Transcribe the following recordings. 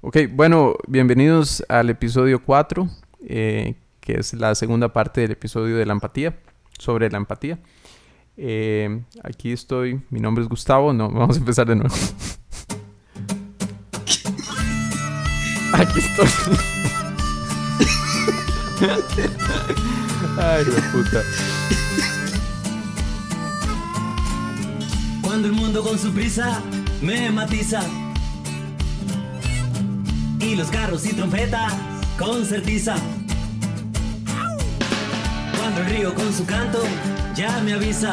Ok, bueno, bienvenidos al episodio 4, eh, que es la segunda parte del episodio de la empatía, sobre la empatía. Eh, aquí estoy, mi nombre es Gustavo, no, vamos a empezar de nuevo. Aquí estoy. Ay, puta. Cuando el mundo con su prisa me matiza los carros y trompetas con certiza. Cuando el río con su canto ya me avisa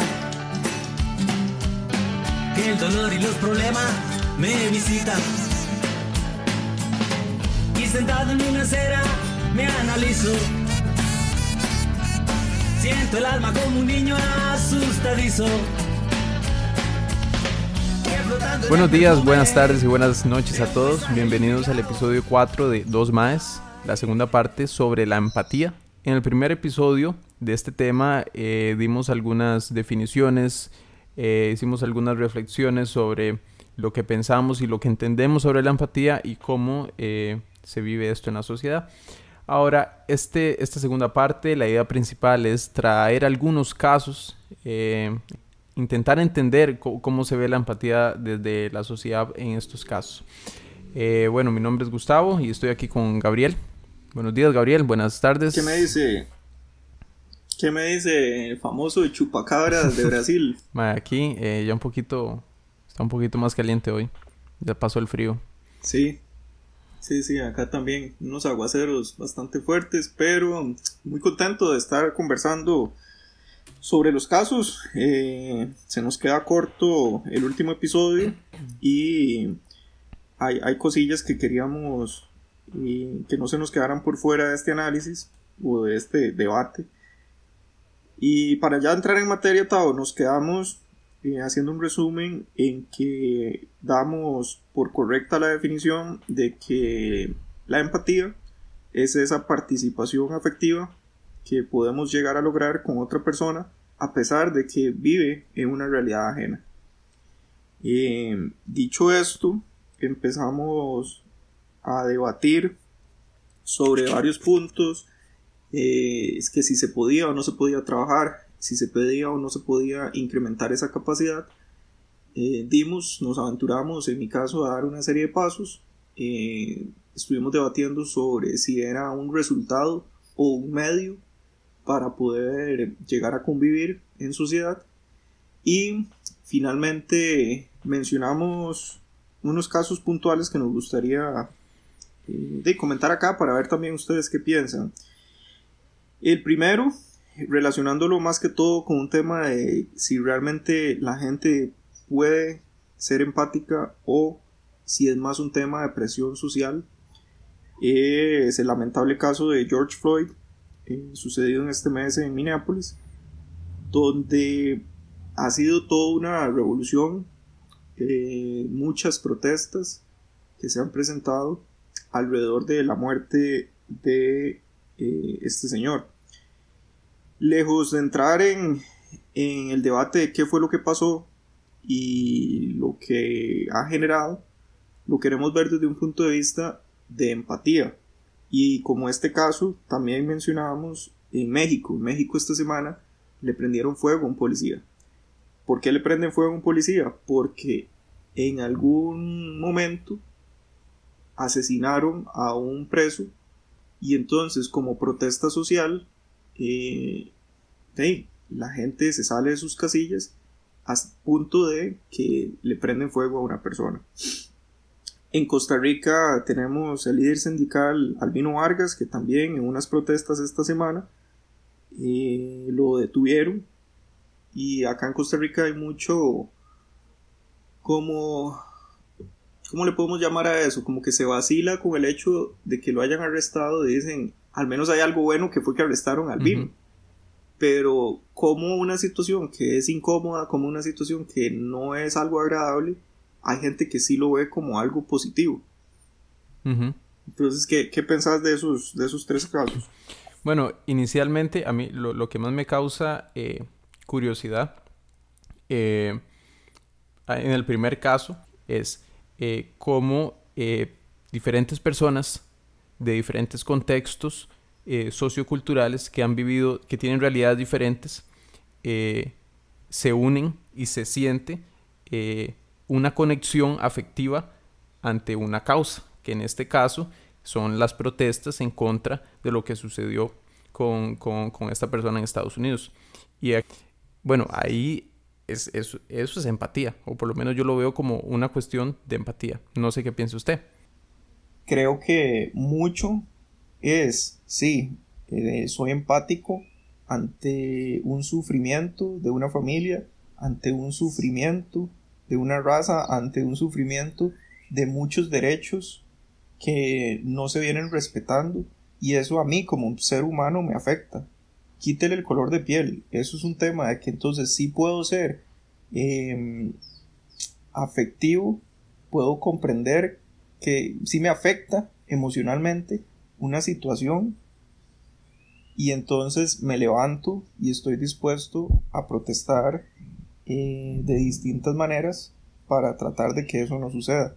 que el dolor y los problemas me visitan. Y sentado en una acera me analizo. Siento el alma como un niño asustadizo. Buenos días, buenas tardes y buenas noches a todos. Bienvenidos al episodio 4 de Dos Más, la segunda parte sobre la empatía. En el primer episodio de este tema eh, dimos algunas definiciones, eh, hicimos algunas reflexiones sobre lo que pensamos y lo que entendemos sobre la empatía y cómo eh, se vive esto en la sociedad. Ahora, este, esta segunda parte, la idea principal es traer algunos casos intentar entender cómo se ve la empatía desde la sociedad en estos casos. Eh, bueno, mi nombre es Gustavo y estoy aquí con Gabriel. Buenos días, Gabriel. Buenas tardes. ¿Qué me dice? ¿Qué me dice el famoso chupacabras de Brasil? aquí eh, ya un poquito, está un poquito más caliente hoy. Ya pasó el frío. Sí, sí, sí, acá también unos aguaceros bastante fuertes, pero muy contento de estar conversando sobre los casos, eh, se nos queda corto el último episodio y hay, cosillas que queríamos que no se nos quedaran por fuera de este análisis o de este debate. Y para ya entrar en materia, Tao, nos quedamos eh, haciendo un resumen en que damos por correcta la definición de que la empatía es esa participación afectiva que podemos llegar a lograr con otra persona a pesar de que vive en una realidad ajena. Eh, dicho esto, empezamos a debatir sobre varios puntos. Eh, es que si se podía o no se podía trabajar, si se podía o no se podía incrementar esa capacidad. Eh, dimos, nos aventuramos en mi caso a dar una serie de pasos. estuvimos debatiendo sobre si era un resultado o un medio para poder llegar a convivir en sociedad. Y finalmente mencionamos unos casos puntuales que nos gustaría eh, de comentar acá para ver también ustedes qué piensan. El primero, relacionándolo más que todo con un tema de si realmente la gente puede ser empática o si es más un tema de presión social, es el lamentable caso de George Floyd, eh, sucedido en este mes en Minneapolis, donde ha sido toda una revolución, eh, muchas protestas que se han presentado alrededor de la muerte de eh, este señor. Lejos de entrar en, en el debate de qué fue lo que pasó y lo que ha generado, lo queremos ver desde un punto de vista de empatía y como este caso, también mencionábamos en México. En México esta semana le prendieron fuego a un policía. ¿Por qué le prenden fuego a un policía? Porque en algún momento asesinaron a un preso y entonces como protesta social eh, la gente se sale de sus casillas hasta punto de que le prenden fuego a una persona. En Costa Rica tenemos el líder sindical Albino Vargas, que también en unas protestas esta semana eh, lo detuvieron. Y acá en Costa Rica hay mucho como... ¿Cómo le podemos llamar a eso? Como que se vacila con el hecho de que lo hayan arrestado. Dicen, al menos hay algo bueno que fue que arrestaron al Albino. Pero como una situación que es incómoda, como una situación que no es algo agradable, hay gente que sí lo ve como algo positivo. Entonces, ¿qué, ¿qué, pensás de esos, de esos tres casos? Bueno, inicialmente a mí lo, que más me causa eh, curiosidad eh, en el primer caso es eh, cómo diferentes personas de diferentes contextos socioculturales que han vivido, que tienen realidades diferentes, se unen y se siente una conexión afectiva ante una causa, que en este caso son las protestas en contra de lo que sucedió con, esta persona en Estados Unidos. Y bueno, ahí es, eso es empatía, o por lo menos yo lo veo como una cuestión de empatía. No sé qué piensa usted. Creo que mucho es, sí, eh, soy empático ante un sufrimiento de una familia, ante un sufrimiento de una raza, ante un sufrimiento de muchos derechos que no se vienen respetando y eso a mí como un ser humano me afecta. Quítele el color de piel, eso es un tema de que entonces sí puedo ser em, afectivo, puedo comprender que sí me afecta emocionalmente una situación y entonces me levanto y estoy dispuesto a protestar eh, de distintas maneras para tratar de que eso no suceda.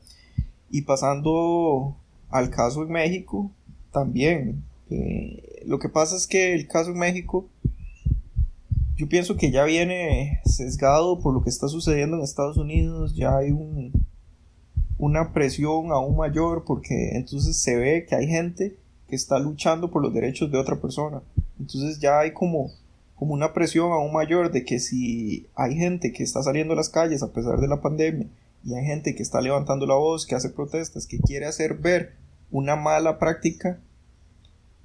Y pasando al caso en México, también. Eh, lo que pasa es que el caso en México, yo pienso que ya viene sesgado por lo que está sucediendo en Estados Unidos, ya hay un, una presión aún mayor porque entonces se ve que hay gente que está luchando por los derechos de otra persona. Entonces ya hay como, como una presión aún mayor de que si hay gente que está saliendo a las calles a pesar de la pandemia y hay gente que está levantando la voz, que hace protestas, que quiere hacer ver una mala práctica,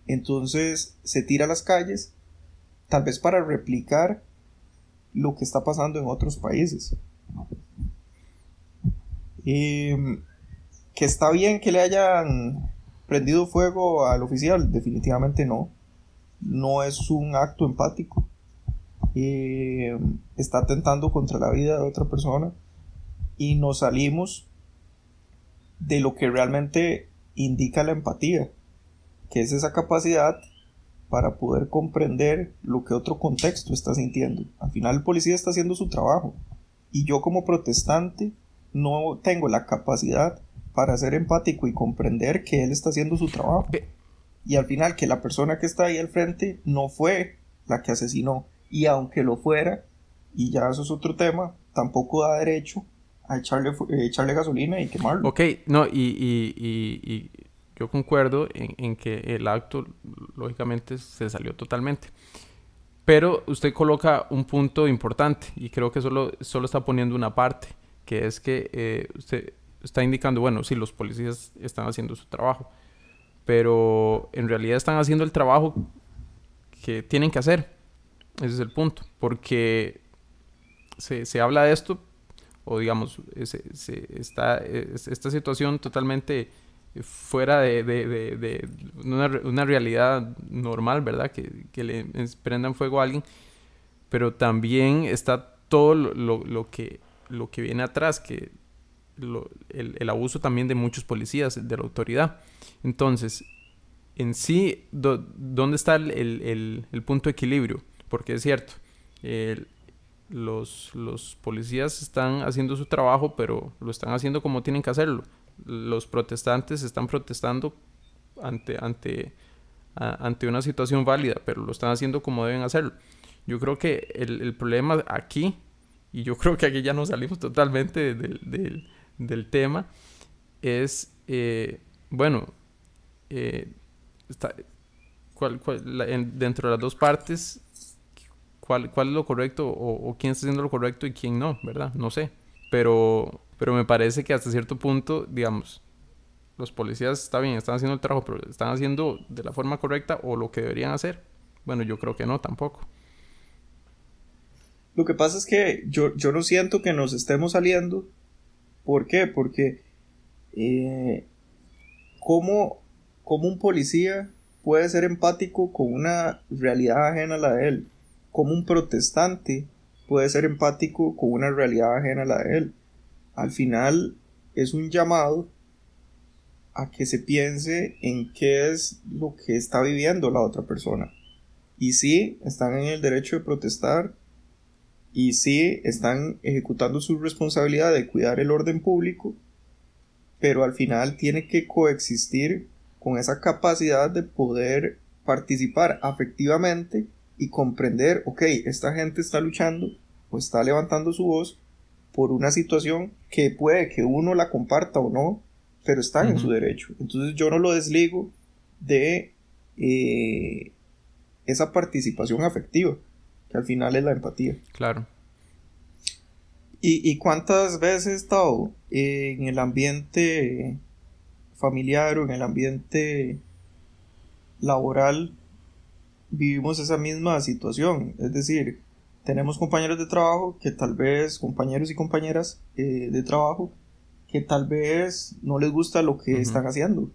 entonces se tira a las calles, tal vez para replicar lo que está pasando en otros países. Em, que está bien que le hayan prendido fuego al oficial, definitivamente no. No es un acto empático. Em, está atentando contra la vida de otra persona y nos salimos de lo que realmente indica la empatía, que es esa capacidad para poder comprender lo que otro contexto está sintiendo. Al final el policía está haciendo su trabajo y yo como protestante no tengo la capacidad para ser empático y comprender que él está haciendo su trabajo. Y al final que la persona que está ahí al frente no fue la que asesinó. Y aunque lo fuera, y ya eso es otro tema, tampoco da derecho a echarle, eh, echarle gasolina y quemarlo. Ok, no, y, y, y, yo concuerdo en, en, que el acto lógicamente se salió totalmente. Pero usted coloca un punto importante y creo que solo, solo está poniendo una parte, que es que eh, usted está indicando, bueno, sí, los policías están haciendo su trabajo, pero en realidad están haciendo el trabajo que tienen que hacer. Ese es el punto, porque se, se habla de esto, o digamos, está, esta situación totalmente fuera de, de, de, una, una, realidad normal, ¿verdad? Que, que, le prendan fuego a alguien, pero también está todo lo, lo, que, lo que viene atrás, que el, el, abuso también de muchos policías, de la autoridad. Entonces, en sí, ¿dónde está el, el, el, punto de equilibrio? Porque es cierto, los, los policías están haciendo su trabajo, pero lo están haciendo como tienen que hacerlo. Los protestantes están protestando ante, ante, ante una situación válida, pero lo están haciendo como deben hacerlo. Yo creo que el, el problema aquí, y yo creo que aquí ya nos salimos totalmente del, del, del tema, es, eh, bueno, eh, dentro de las dos partes cuál, cuál es lo correcto o, quién está haciendo lo correcto y quién no, ¿verdad? No sé. Pero, pero me parece que hasta cierto punto, digamos, los policías está bien, están haciendo el trabajo, pero están haciendo de la forma correcta o lo que deberían hacer. Bueno, yo creo que no tampoco. Lo que pasa es que yo, yo no siento que nos estemos saliendo. ¿Por qué? Porque eh, ¿cómo, ¿cómo un policía puede ser empático con una realidad ajena a la de él? como un protestante puede ser empático con una realidad ajena a la de él. Al final es un llamado a que se piense en qué es lo que está viviendo la otra persona. Y sí, están en el derecho de protestar y sí, están ejecutando su responsabilidad de cuidar el orden público, pero al final tiene que coexistir con esa capacidad de poder participar afectivamente y comprender, ok, esta gente está luchando o está levantando su voz por una situación que puede que uno la comparta o no, pero están en su derecho. Entonces yo no lo desligo de eh, esa participación afectiva, que al final es la empatía. Claro. ¿Y, cuántas veces estado en el ambiente familiar o en el ambiente laboral vivimos esa misma situación? Es decir, tenemos compañeros de trabajo que tal vez, compañeros y compañeras eh, de trabajo, que tal vez no les gusta lo que están haciendo,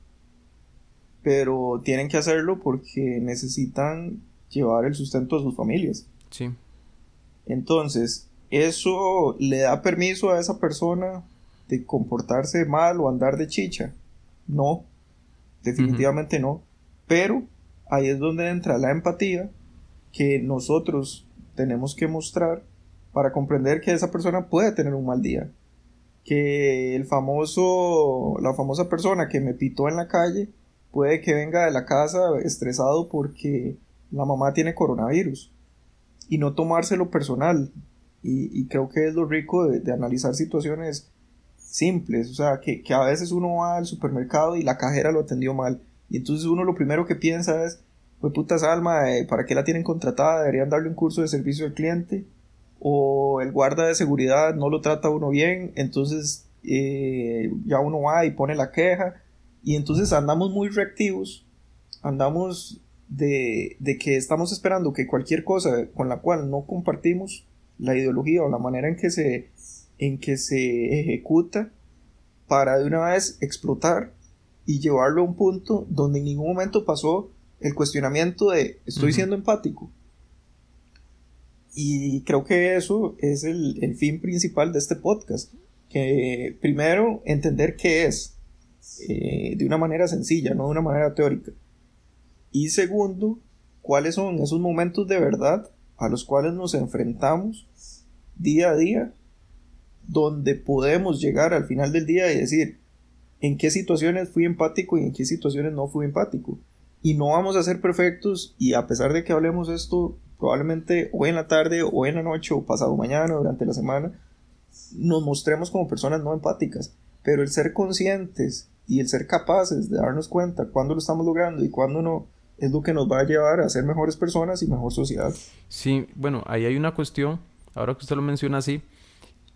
pero tienen que hacerlo porque necesitan llevar el sustento a sus familias. Sí. Entonces, eso le da permiso a esa persona de comportarse mal o andar de chicha. No, definitivamente no. Pero ahí es donde entra la empatía que nosotros tenemos que mostrar para comprender que esa persona puede tener un mal día. Que el famoso, la famosa persona que me pitó en la calle puede que venga de la casa estresado porque la mamá tiene coronavirus y no tomárselo personal. Y, creo que es lo rico de, analizar situaciones simples, o sea, que, a veces uno va al supermercado y la cajera lo atendió mal. Y entonces uno lo primero que piensa es, pues puta Salma, eh, ¿para qué la tienen contratada? Deberían darle un curso de servicio al cliente. O el guarda de seguridad no lo trata uno bien, entonces eh, ya uno va y pone la queja. Y entonces andamos muy reactivos, andamos de, de, que estamos esperando que cualquier cosa con la cual no compartimos la ideología o la manera en que se, en que se ejecuta para de una vez explotar y llevarlo a un punto donde en ningún momento pasó el cuestionamiento de estoy siendo empático. Y creo que eso es el, fin principal de este podcast. Que primero entender qué es eh, de una manera sencilla, no de una manera teórica. Y segundo, cuáles son esos momentos de verdad a los cuales nos enfrentamos día a día, donde podemos llegar al final del día y decir en qué situaciones fui empático y en qué situaciones no fui empático y no vamos a ser perfectos y a pesar de que hablemos esto probablemente hoy en la tarde o en la noche o pasado mañana o durante la semana nos mostremos como personas no empáticas. Pero el ser conscientes y el ser capaces de darnos cuenta cuando lo estamos logrando y cuando no es lo que nos va a llevar a ser mejores personas y mejor sociedad. Sí, bueno, ahí hay una cuestión, ahora que usted lo menciona así,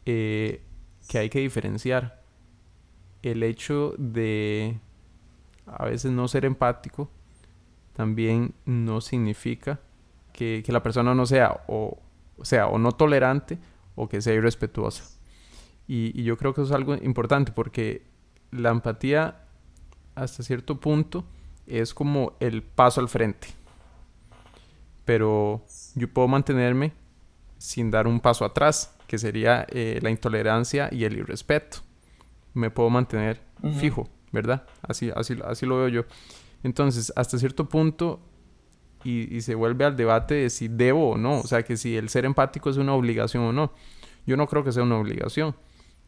eh, que hay que diferenciar el hecho de a veces no ser empático también no significa que, la persona no sea o, sea o no tolerante o que sea irrespetuosa. Y, yo creo que eso es algo importante porque la empatía hasta cierto punto es como el paso al frente. Pero yo puedo mantenerme sin dar un paso atrás, que sería eh, la intolerancia y el irrespeto. Me puedo mantener fijo, ¿verdad? Así, así, así lo veo yo. Entonces, hasta cierto punto, y, se vuelve al debate de si debo o no, o sea, que si el ser empático es una obligación o no. Yo no creo que sea una obligación,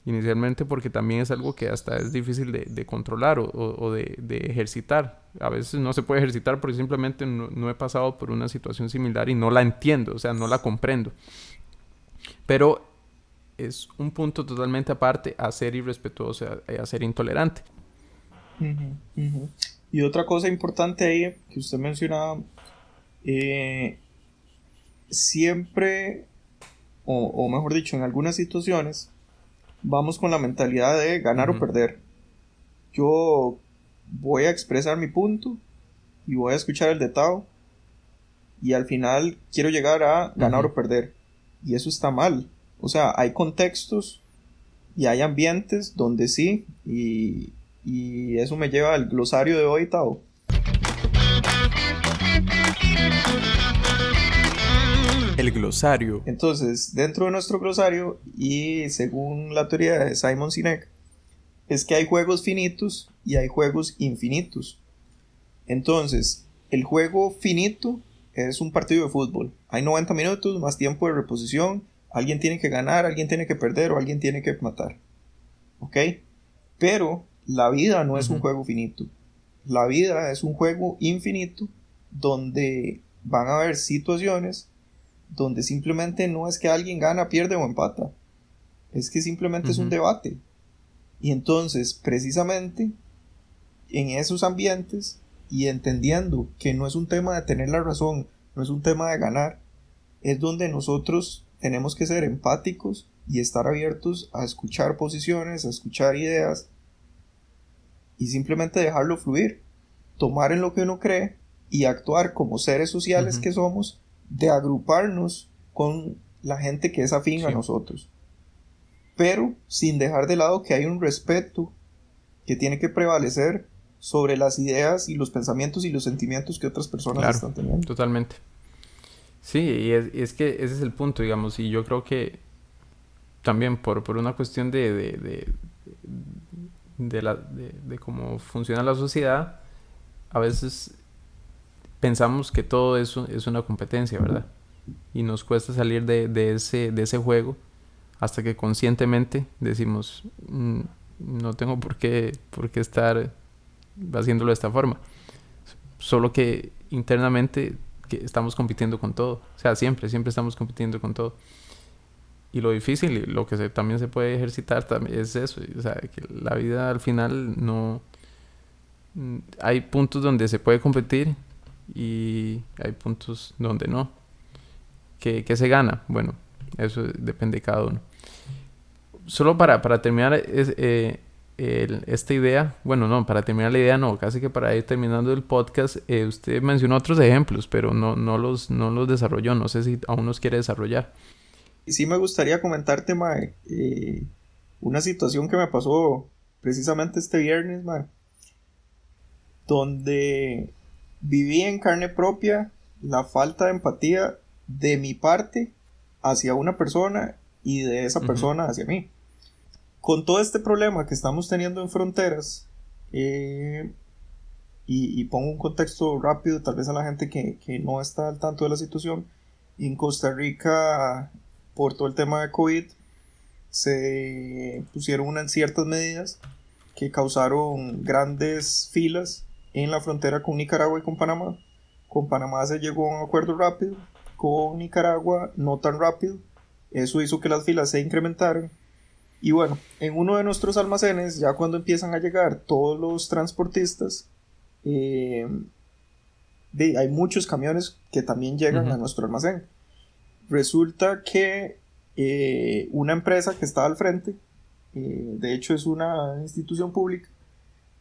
inicialmente porque también es algo que hasta es difícil de, controlar o, de, ejercitar. A veces no se puede ejercitar porque simplemente no, he pasado por una situación similar y no la entiendo, o sea, no la comprendo. Pero es un punto totalmente aparte a ser irrespetuoso, a, a ser intolerante. Y otra cosa importante ahí que usted mencionaba, eh, siempre, o, mejor dicho, en algunas situaciones, vamos con la mentalidad de ganar o perder. Yo voy a expresar mi punto y voy a escuchar el detado y al final quiero llegar a ganar o perder. Y eso está mal. O sea, hay contextos y hay ambientes donde sí, y, y eso me lleva al glosario de hoy, Tao. El glosario. Entonces, dentro de nuestro glosario, y según la teoría de Simon Sinek, es que hay juegos finitos y hay juegos infinitos. Entonces, el juego finito es un partido de fútbol. Hay 90 minutos, más tiempo de reposición. Alguien tiene que ganar, alguien tiene que perder o alguien tiene que matar. ¿Ok? Pero la vida no es un juego finito. La vida es un juego infinito donde van a haber situaciones donde simplemente no es que alguien gana, pierde o empata. Es que simplemente es un debate. Y entonces, precisamente, en esos ambientes y entendiendo que no es un tema de tener la razón, no es un tema de ganar, es donde nosotros tenemos que ser empáticos y estar abiertos a escuchar posiciones, a escuchar ideas y simplemente dejarlo fluir, tomar en lo que uno cree y actuar como seres sociales que somos, de agruparnos con la gente que es afín a nosotros. Pero sin dejar de lado que hay un respeto que tiene que prevalecer sobre las ideas y los pensamientos y los sentimientos que otras personas están teniendo. Totalmente. Sí, y es, que ese es el punto, digamos, y yo creo que también por, por una cuestión de, de, de, la, de, cómo funciona la sociedad, a veces pensamos que todo eso es una competencia, ¿verdad? Y nos cuesta salir de, ese, de ese juego hasta que conscientemente decimos, mm, no tengo por qué, por qué estar haciéndolo de esta forma. Solo que internamente estamos compitiendo con todo. O sea, siempre, siempre estamos compitiendo con todo. Y lo difícil, y lo que también se puede ejercitar es eso. O sea, que la vida al final no... Mm, hay puntos donde se puede competir y hay puntos donde no. ¿Qué, se gana? Bueno, eso depende de cada uno. Solo para, para terminar es, eh, esta idea, bueno, no, para terminar la idea no, casi que para ir terminando el podcast, eh, usted mencionó otros ejemplos, pero no, no, los, no los desarrolló, no sé si aún los quiere desarrollar. Sí me gustaría comentarte, Mae, eh, una situación que me pasó precisamente este viernes, Mae, donde viví en carne propia la falta de empatía de mi parte hacia una persona y de esa persona hacia mí. Con todo este problema que estamos teniendo en fronteras, eh, y, pongo un contexto rápido, tal vez a la gente que, no está al tanto de la situación, en Costa Rica, por todo el tema de COVID, se pusieron unas ciertas medidas que causaron grandes filas en la frontera con Nicaragua y con Panamá. Con Panamá se llegó a un acuerdo rápido, con Nicaragua no tan rápido. Eso hizo que las filas se incrementaran y bueno, en uno de nuestros almacenes, ya cuando empiezan a llegar todos los transportistas, eh, hay muchos camiones que también llegan a nuestro almacén. Resulta que eh, una empresa que está al frente, eh, de hecho es una institución pública,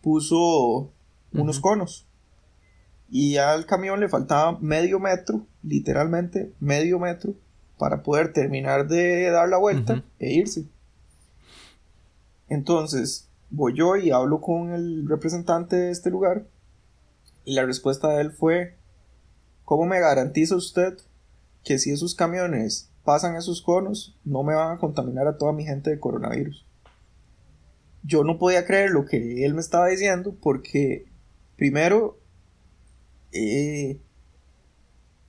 puso unos conos. Y al camión le faltaba medio metro, literalmente medio metro, para poder terminar de dar la vuelta e irse. Entonces, voy yo y hablo con el representante de este lugar y la respuesta de él fue, ¿cómo me garantiza usted que si esos camiones pasan esos conos, no me van a contaminar a toda mi gente de coronavirus? Yo no podía creer lo que él me estaba diciendo porque, primero, eh,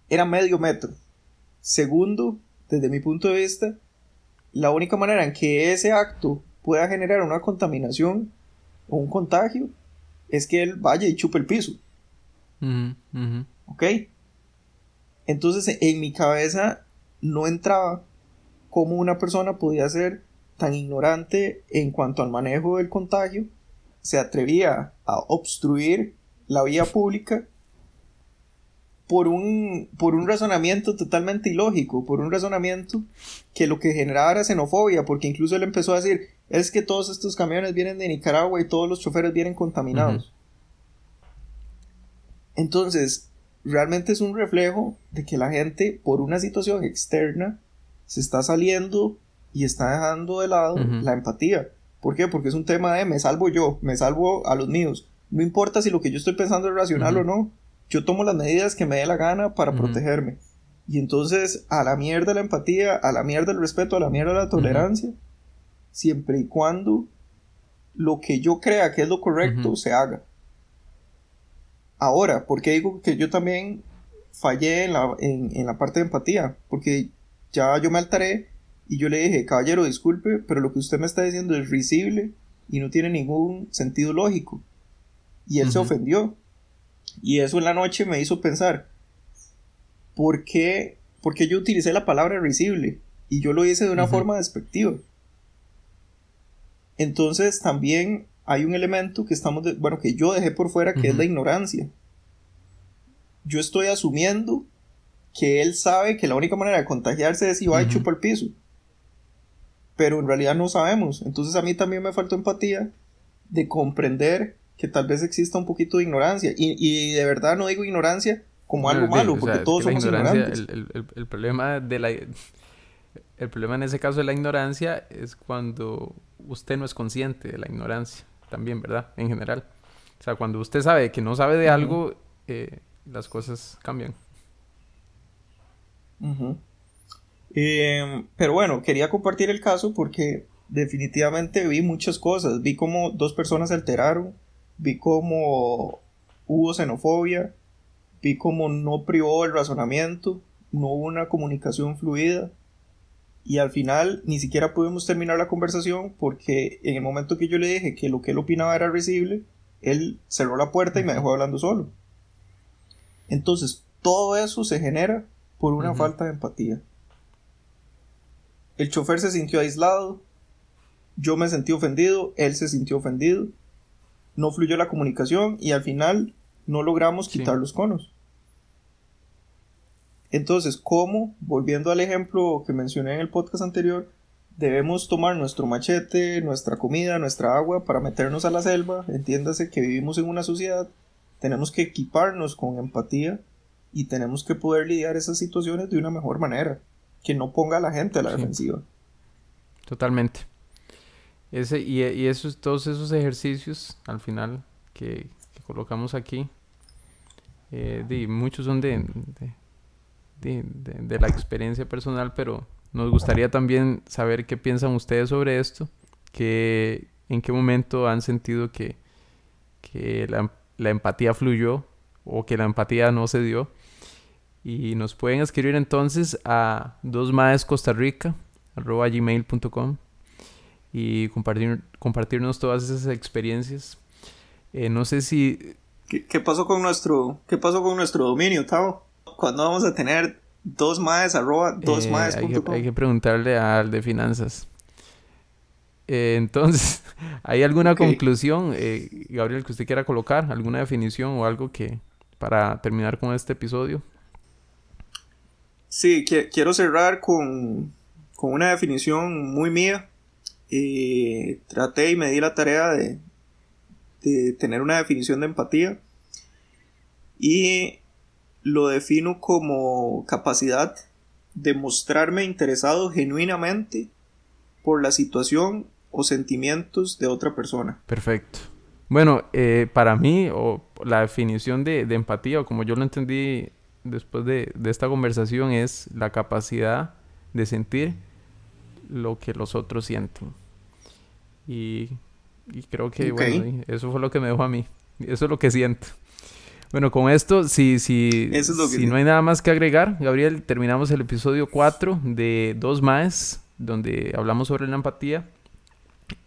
era medio metro. Segundo, desde mi punto de vista, la única manera en que ese acto pueda generar una contaminación o un contagio es que él vaya y chupe el piso. ¿Ok? Entonces en mi cabeza no entraba cómo una persona podía ser tan ignorante en cuanto al manejo del contagio, se atrevía a obstruir la vía pública por un, por un razonamiento totalmente ilógico, por un razonamiento que lo que generaba era xenofobia, porque incluso él empezó a decir, es que todos estos camiones vienen de Nicaragua y todos los choferes vienen contaminados. Entonces, realmente es un reflejo de que la gente, por una situación externa, se está saliendo y está dejando de lado la empatía. ¿Por qué? Porque es un tema de me salvo yo, me salvo a los míos. No importa si lo que yo estoy pensando es racional o no, yo tomo las medidas que me dé la gana para protegerme. Y entonces, a la mierda la empatía, a la mierda el respeto, a la mierda la tolerancia, siempre y cuando lo que yo crea que es lo correcto se haga. Ahora, ¿por qué digo que yo también fallé en la, en, la parte de empatía? Porque ya yo me alteré y yo le dije, caballero, disculpe, pero lo que usted me está diciendo es risible y no tiene ningún sentido lógico. Y él se ofendió. Y eso en la noche me hizo pensar, ¿por qué, ¿por qué yo utilicé la palabra risible? Y yo lo hice de una forma despectiva. Entonces también hay un elemento que estamos, bueno, que yo dejé por fuera, que es la ignorancia. Yo estoy asumiendo que él sabe que la única manera de contagiarse es si va a chupar el piso. Pero en realidad no sabemos. Entonces a mí también me faltó empatía de comprender que tal vez exista un poquito de ignorancia. Y, de verdad no digo ignorancia como algo malo, porque todos somos ignorantes. El, problema de la... El problema en ese caso de la ignorancia es cuando usted no es consciente de la ignorancia, también, ¿verdad? En general. O sea, cuando usted sabe que no sabe de algo, eh, las cosas cambian. Em, pero bueno, quería compartir el caso porque definitivamente vi muchas cosas. Vi cómo dos personas se alteraron, vi cómo hubo xenofobia, vi cómo no privó el razonamiento, no hubo una comunicación fluida y al final ni siquiera pudimos terminar la conversación porque en el momento que yo le dije que lo que él opinaba era risible, él cerró la puerta y me dejó hablando solo. Entonces, todo eso se genera por una falta de empatía. El chofer se sintió aislado, yo me sentí ofendido, él se sintió ofendido, no fluyó la comunicación y al final no logramos quitar los conos. Entonces, ¿cómo? Volviendo al ejemplo que mencioné en el podcast anterior, debemos tomar nuestro machete, nuestra comida, nuestra agua para meternos a la selva. Entiéndase que vivimos en una sociedad, tenemos que equiparnos con empatía y tenemos que poder lidiar esas situaciones de una mejor manera, que no ponga a la gente a la defensiva. Totalmente. Ese, y, y esos, todos esos ejercicios al final que, colocamos aquí, eh, muchos son de, de, la experiencia personal, pero nos gustaría también saber qué piensan ustedes sobre esto, que en qué momento han sentido que, que la, la empatía fluyó o que la empatía no se dio y nos pueden escribir entonces a dosmaescostarrica.com y compartir, compartirnos todas esas experiencias. Eh, no sé si... ¿Qué, pasó con nuestro, ¿Qué pasó con nuestro dominio, Tao? ¿Cuándo vamos a tener dos arroba dos eh, hay, que, preguntarle al de finanzas. Eh, entonces, ¿hay alguna conclusión, Gabriel, que usted quiera colocar? ¿Alguna definición o algo que para terminar con este episodio? Sí, quiero cerrar con, una definición muy mía. y traté y me di la tarea de, de tener una definición de empatía. Y lo defino como capacidad de mostrarme interesado genuinamente por la situación o sentimientos de otra persona. Perfecto. Bueno, eh, para mí, o la definición de, de, empatía, o como yo lo entendí después de, esta conversación es la capacidad de sentir lo que los otros sienten. Y, creo que, bueno, eso fue lo que me dejó a mí. Eso es lo que siento. Bueno, con esto, si, si, si no hay nada más que agregar, Gabriel, terminamos el episodio 4 de Dos Más, donde hablamos sobre la empatía.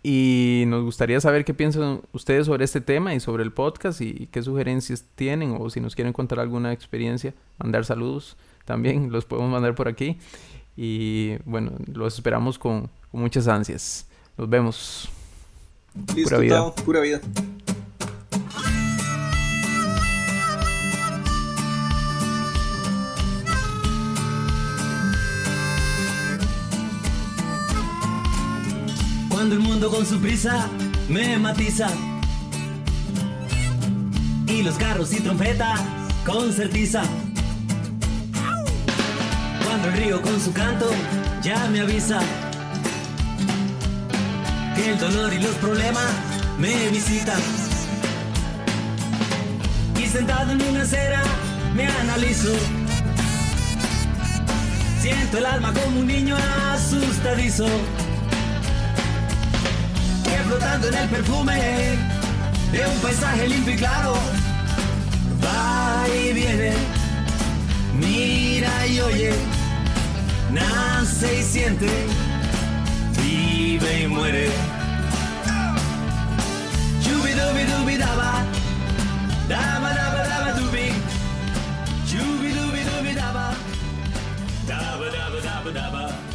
Y nos gustaría saber qué piensan ustedes sobre este tema y sobre el podcast y, qué sugerencias tienen o si nos quieren contar alguna experiencia, mandar saludos también, los podemos mandar por aquí. Y bueno, los esperamos con, muchas ansias. Nos vemos. pura vida. pura vida. Mundo con su prisa me matiza. Y los carros y trompetas con certiza. Cuando el río con su canto ya me avisa. Que el dolor y los problemas me visitan. Y sentado en una acera me analizo. Siento el alma como un niño asustadizo flotando en el perfume de un paisaje limpio y claro. Va y viene, mira y oye, nace y siente, vive y muere. dubi dubi daba. Daba daba daba dubi. Dubi dubi dubi daba. Daba daba daba daba.